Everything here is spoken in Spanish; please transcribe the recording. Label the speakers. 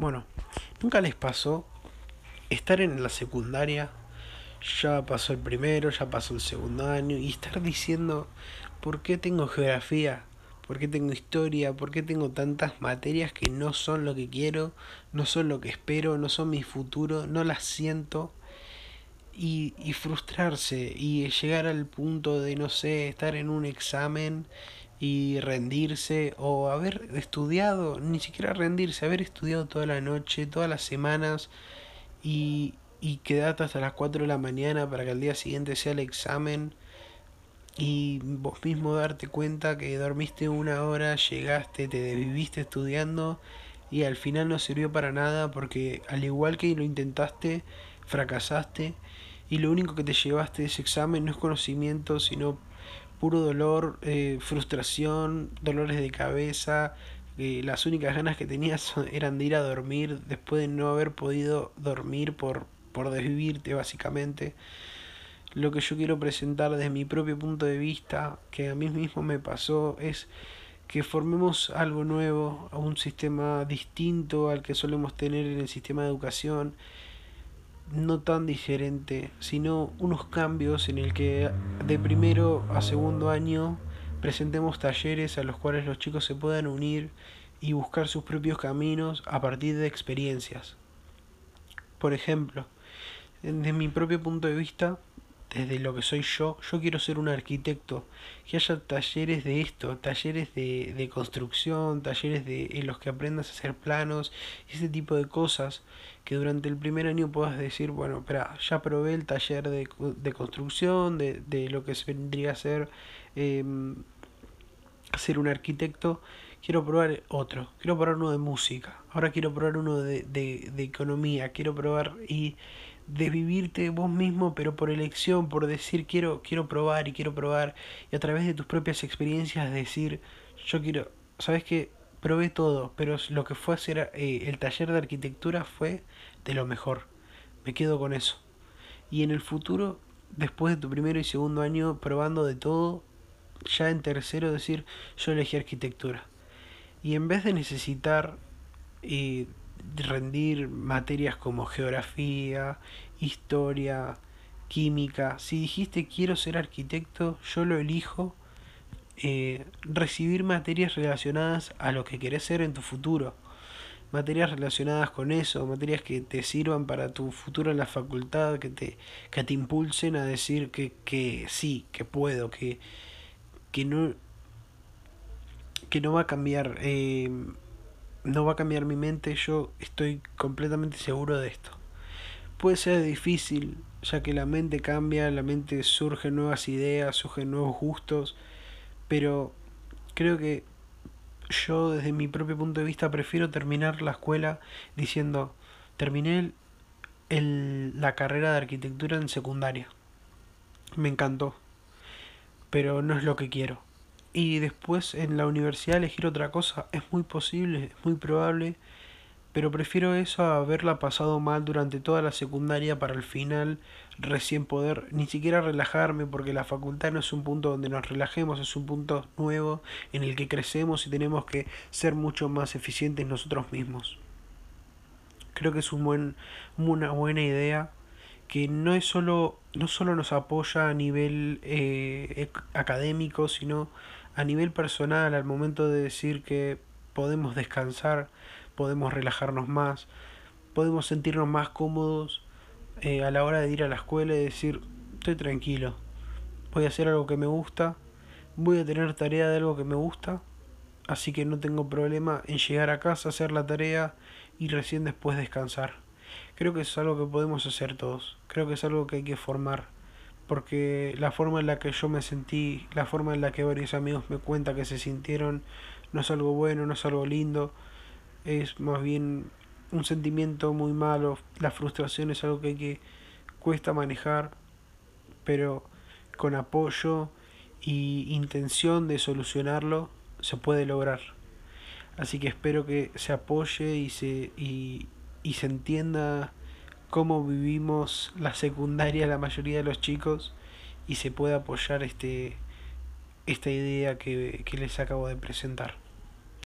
Speaker 1: Bueno, ¿nunca les pasó estar en la secundaria? Ya pasó el primero, ya pasó el segundo año y estar diciendo, ¿por qué tengo geografía? ¿Por qué tengo historia? ¿Por qué tengo tantas materias que no son lo que quiero? No son lo que espero, no son mi futuro, no las siento. Y, y frustrarse y llegar al punto de, no sé, estar en un examen y rendirse o haber estudiado, ni siquiera rendirse, haber estudiado toda la noche, todas las semanas y, y quedarte hasta las 4 de la mañana para que al día siguiente sea el examen y vos mismo darte cuenta que dormiste una hora, llegaste, te desviviste estudiando y al final no sirvió para nada porque al igual que lo intentaste, fracasaste y lo único que te llevaste de ese examen no es conocimiento, sino puro dolor, eh, frustración, dolores de cabeza. Las únicas ganas que tenías eran de ir a dormir después de no haber podido dormir por, por desvivirte básicamente. Lo que yo quiero presentar desde mi propio punto de vista, que a mí mismo me pasó, es que formemos algo nuevo, un sistema distinto al que solemos tener en el sistema de educación, no tan diferente, sino unos cambios en el que de primero a segundo año presentemos talleres a los cuales los chicos se puedan unir y buscar sus propios caminos a partir de experiencias. Por ejemplo, desde mi propio punto de vista, desde lo que soy yo, yo quiero ser un arquitecto, que haya talleres de esto, talleres de, de construcción, talleres de, en los que aprendas a hacer planos, ese tipo de cosas, que durante el primer año puedas decir, bueno, espera, ya probé el taller de, de construcción, de, de, lo que vendría a ser eh, ser un arquitecto, quiero probar otro, quiero probar uno de música, ahora quiero probar uno de, de, de economía, quiero probar y desvivirte vos mismo, pero por elección, por decir quiero, quiero probar y quiero probar, y a través de tus propias experiencias decir, yo quiero, sabes que probé todo, pero lo que fue hacer eh, el taller de arquitectura fue de lo mejor. Me quedo con eso. Y en el futuro, después de tu primero y segundo año probando de todo, ya en tercero decir, yo elegí arquitectura. Y en vez de necesitar eh, rendir materias como geografía, historia, química. Si dijiste quiero ser arquitecto, yo lo elijo. Eh, recibir materias relacionadas a lo que querés ser en tu futuro. Materias relacionadas con eso, materias que te sirvan para tu futuro en la facultad, que te, que te impulsen a decir que, que sí, que puedo, que, que no que no va a cambiar eh, no va a cambiar mi mente, yo estoy completamente seguro de esto. Puede ser difícil, ya que la mente cambia, la mente surgen nuevas ideas, surgen nuevos gustos, pero creo que yo desde mi propio punto de vista prefiero terminar la escuela diciendo, terminé el, el, la carrera de arquitectura en secundaria. Me encantó, pero no es lo que quiero y después en la universidad elegir otra cosa es muy posible, es muy probable, pero prefiero eso a haberla pasado mal durante toda la secundaria para al final recién poder ni siquiera relajarme porque la facultad no es un punto donde nos relajemos, es un punto nuevo en el que crecemos y tenemos que ser mucho más eficientes nosotros mismos. Creo que es un buen, una buena idea que no es solo no solo nos apoya a nivel eh, académico sino a nivel personal, al momento de decir que podemos descansar, podemos relajarnos más, podemos sentirnos más cómodos eh, a la hora de ir a la escuela y decir, estoy tranquilo, voy a hacer algo que me gusta, voy a tener tarea de algo que me gusta, así que no tengo problema en llegar a casa, hacer la tarea y recién después descansar. Creo que es algo que podemos hacer todos, creo que es algo que hay que formar porque la forma en la que yo me sentí, la forma en la que varios amigos me cuentan que se sintieron, no es algo bueno, no es algo lindo, es más bien un sentimiento muy malo, la frustración es algo que, cuesta manejar, pero con apoyo y intención de solucionarlo se puede lograr. Así que espero que se apoye y se, y, y se entienda cómo vivimos la secundaria la mayoría de los chicos y se puede apoyar este esta idea que, que les acabo de presentar.